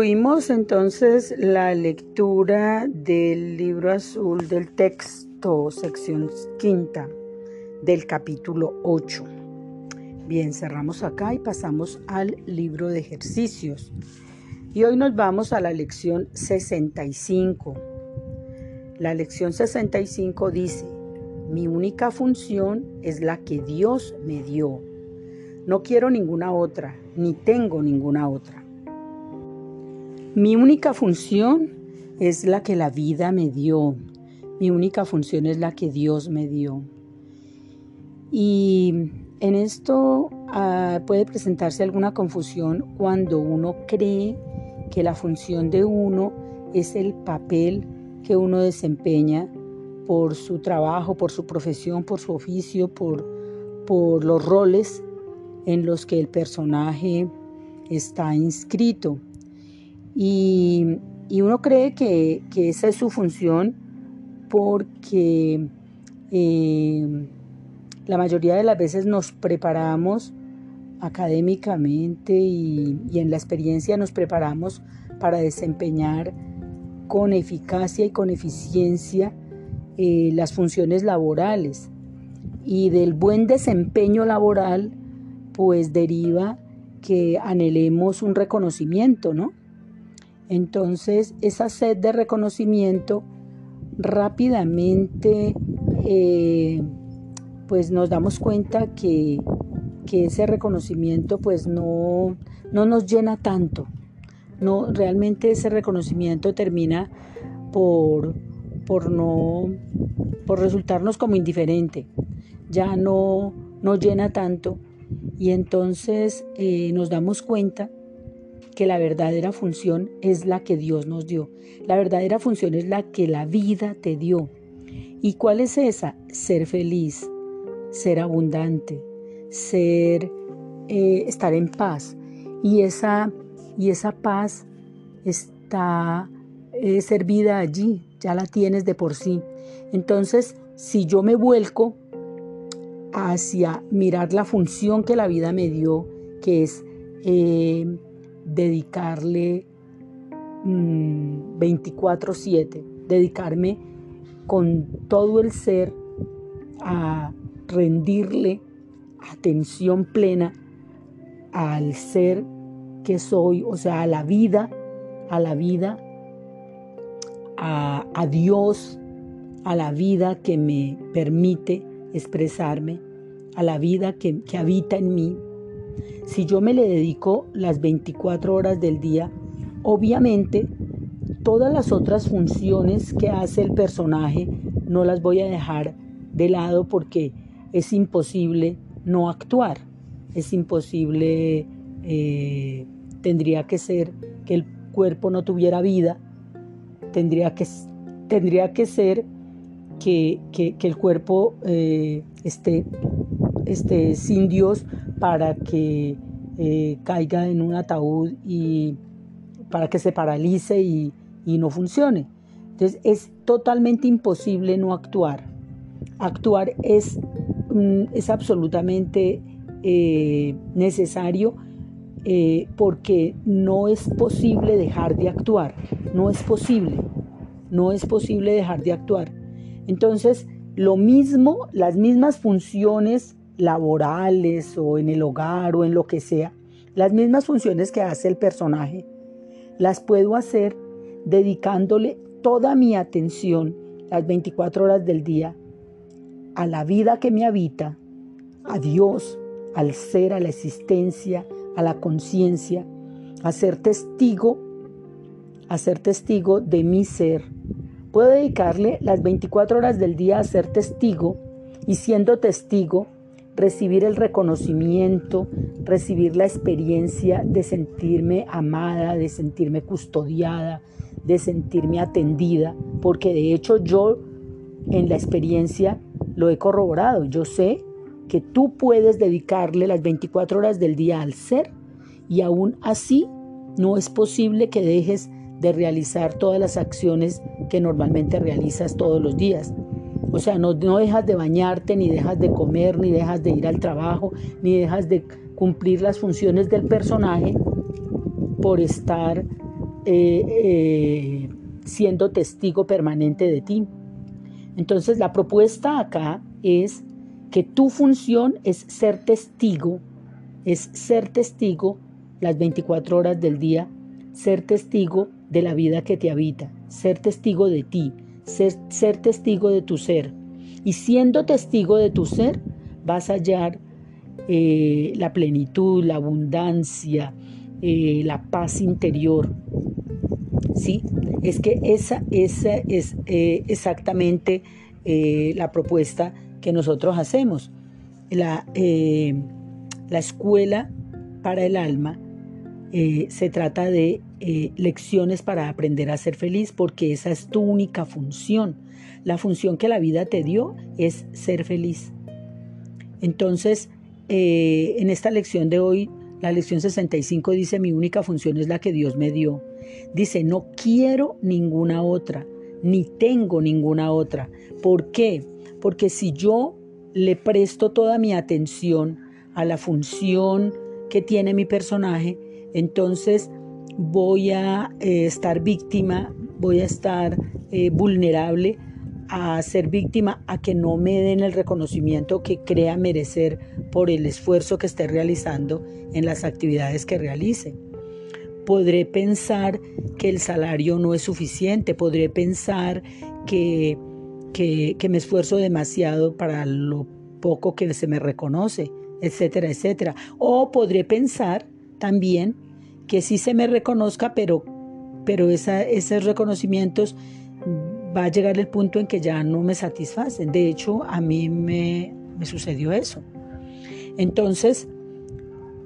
Concluimos entonces la lectura del libro azul del texto, sección quinta, del capítulo 8. Bien, cerramos acá y pasamos al libro de ejercicios. Y hoy nos vamos a la lección 65. La lección 65 dice, mi única función es la que Dios me dio. No quiero ninguna otra, ni tengo ninguna otra. Mi única función es la que la vida me dio. Mi única función es la que Dios me dio. Y en esto ah, puede presentarse alguna confusión cuando uno cree que la función de uno es el papel que uno desempeña por su trabajo, por su profesión, por su oficio, por, por los roles en los que el personaje está inscrito. Y, uno cree que, esa es su función porque eh, la mayoría de las veces nos preparamos académicamente y, en la experiencia nos preparamos para desempeñar con eficacia y con eficiencia eh, las funciones laborales. Y del buen desempeño laboral, pues deriva que anhelemos un reconocimiento, ¿no? Entonces, esa sed de reconocimiento rápidamente, eh, pues nos damos cuenta que, ese reconocimiento pues no, no nos llena tanto. No, realmente ese reconocimiento termina por, por no por resultarnos como indiferente. Ya no nos llena tanto y entonces eh, nos damos cuenta que la verdadera función es la que Dios nos dio. La verdadera función es la que la vida te dio. ¿Y cuál es esa? Ser feliz, ser abundante, ser, eh, estar en paz. Y esa, y esa paz está eh, servida allí, ya la tienes de por sí. Entonces, si yo me vuelco hacia mirar la función que la vida me dio, que es eh, dedicarle 24/7, mm, dedicarme con todo el ser a rendirle atención plena al ser que soy, o sea, a la vida, a la vida, a, Dios, a la vida que me permite expresarme, a la vida que habita en mí, si yo me le dedico las 24 horas del día, obviamente todas las otras funciones que hace el personaje no las voy a dejar de lado porque es imposible no actuar, es imposible, eh, tendría que ser que el cuerpo no tuviera vida, tendría que, tendría que ser que, el cuerpo eh, esté, esté sin Dios para que eh, caiga en un ataúd y para que se paralice y, no funcione. Entonces es totalmente imposible no actuar. Actuar es, mm, es absolutamente eh, necesario eh, porque no es posible dejar de actuar. No es posible. No es posible dejar de actuar. Entonces, lo mismo, las mismas funciones laborales o en el hogar o en lo que sea, las mismas funciones que hace el personaje, las puedo hacer dedicándole toda mi atención las 24 horas del día a la vida que me habita, a Dios, al ser, a la existencia, a la conciencia, a ser testigo, a ser testigo de mi ser. Puedo dedicarle las 24 horas del día a ser testigo y siendo testigo recibir el reconocimiento, recibir la experiencia de sentirme amada, de sentirme custodiada, de sentirme atendida, porque de hecho yo en la experiencia lo he corroborado. Yo sé que tú puedes dedicarle las 24 horas del día al ser y aún así no es posible que dejes de realizar todas las acciones que normalmente realizas todos los días. O sea, no, dejas de bañarte, ni dejas de comer, ni dejas de ir al trabajo, ni dejas de cumplir las funciones del personaje por estar eh, eh, siendo testigo permanente de ti. Entonces la propuesta acá es que tu función es ser testigo, es ser testigo las 24 horas del día, ser testigo de la vida que te habita, ser testigo de ti, ser, testigo de tu ser. Y siendo testigo de tu ser, vas a hallar eh, la plenitud, la abundancia, eh, la paz interior. ¿Sí? Es que esa, esa es eh, exactamente la propuesta que nosotros hacemos. La, la escuela para el alma se trata de lecciones para aprender a ser feliz porque esa es tu única función. La función que la vida te dio es ser feliz. Entonces, eh, en esta lección de hoy, la lección 65 dice, mi única función es la que Dios me dio. Dice, no quiero ninguna otra, ni tengo ninguna otra. ¿Por qué? Porque si yo le presto toda mi atención a la función que tiene mi personaje, entonces voy a eh, estar víctima, voy a estar eh, vulnerable a ser víctima, a que no me den el reconocimiento que crea merecer por el esfuerzo que esté realizando en las actividades que realice. Podré pensar que el salario no es suficiente, podré pensar que, que, que me esfuerzo demasiado para lo poco que se me reconoce, etcétera, etcétera. O podré pensar también que sí se me reconozca, pero, pero esos reconocimientos va a llegar el punto en que ya no me satisfacen. De hecho, a mí me, me sucedió eso. Entonces,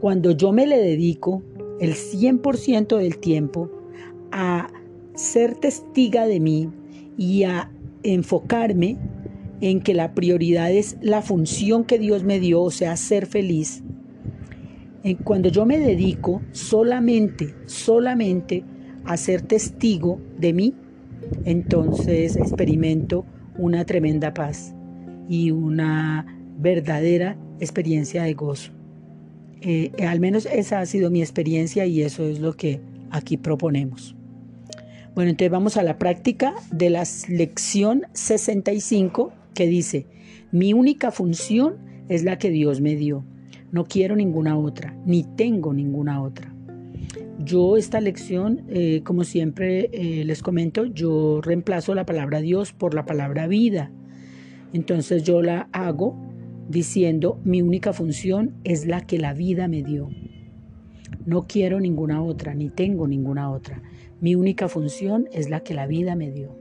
cuando yo me le dedico el 100% del tiempo a ser testiga de mí y a enfocarme en que la prioridad es la función que Dios me dio, o sea, ser feliz. Cuando yo me dedico solamente, solamente a ser testigo de mí, entonces experimento una tremenda paz y una verdadera experiencia de gozo. Eh, al menos esa ha sido mi experiencia y eso es lo que aquí proponemos. Bueno, entonces vamos a la práctica de la lección 65 que dice, mi única función es la que Dios me dio. No quiero ninguna otra, ni tengo ninguna otra. Yo esta lección, eh, como siempre eh, les comento, yo reemplazo la palabra Dios por la palabra vida. Entonces yo la hago diciendo, mi única función es la que la vida me dio. No quiero ninguna otra, ni tengo ninguna otra. Mi única función es la que la vida me dio.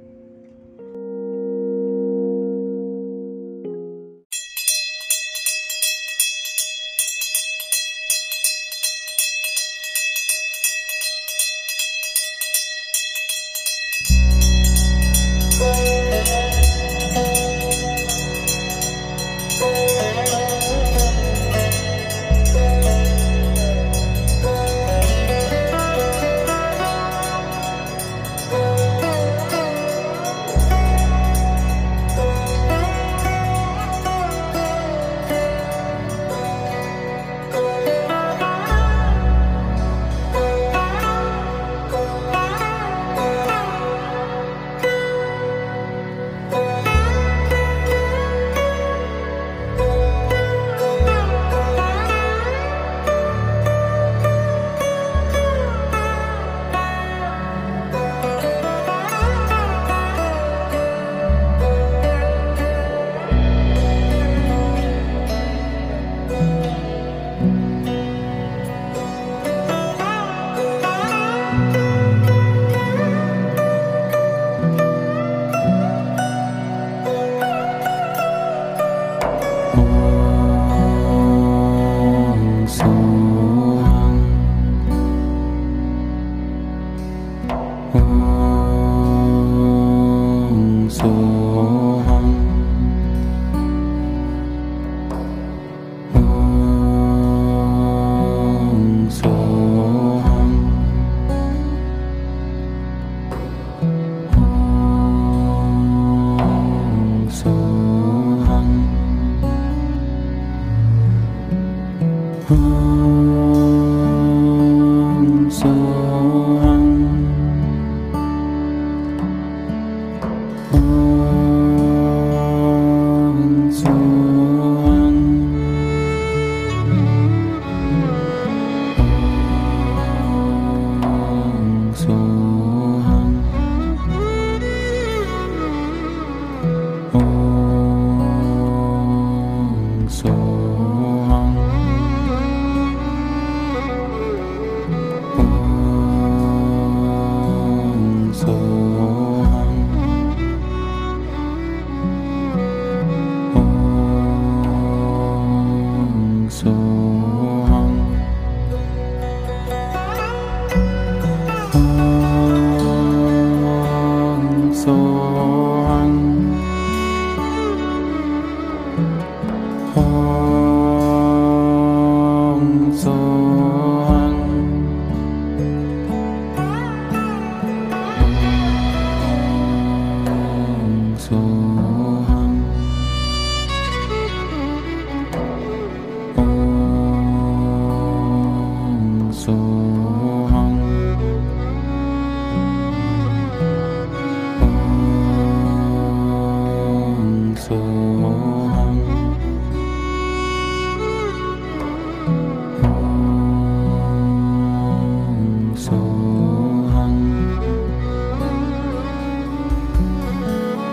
Ooh.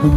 Om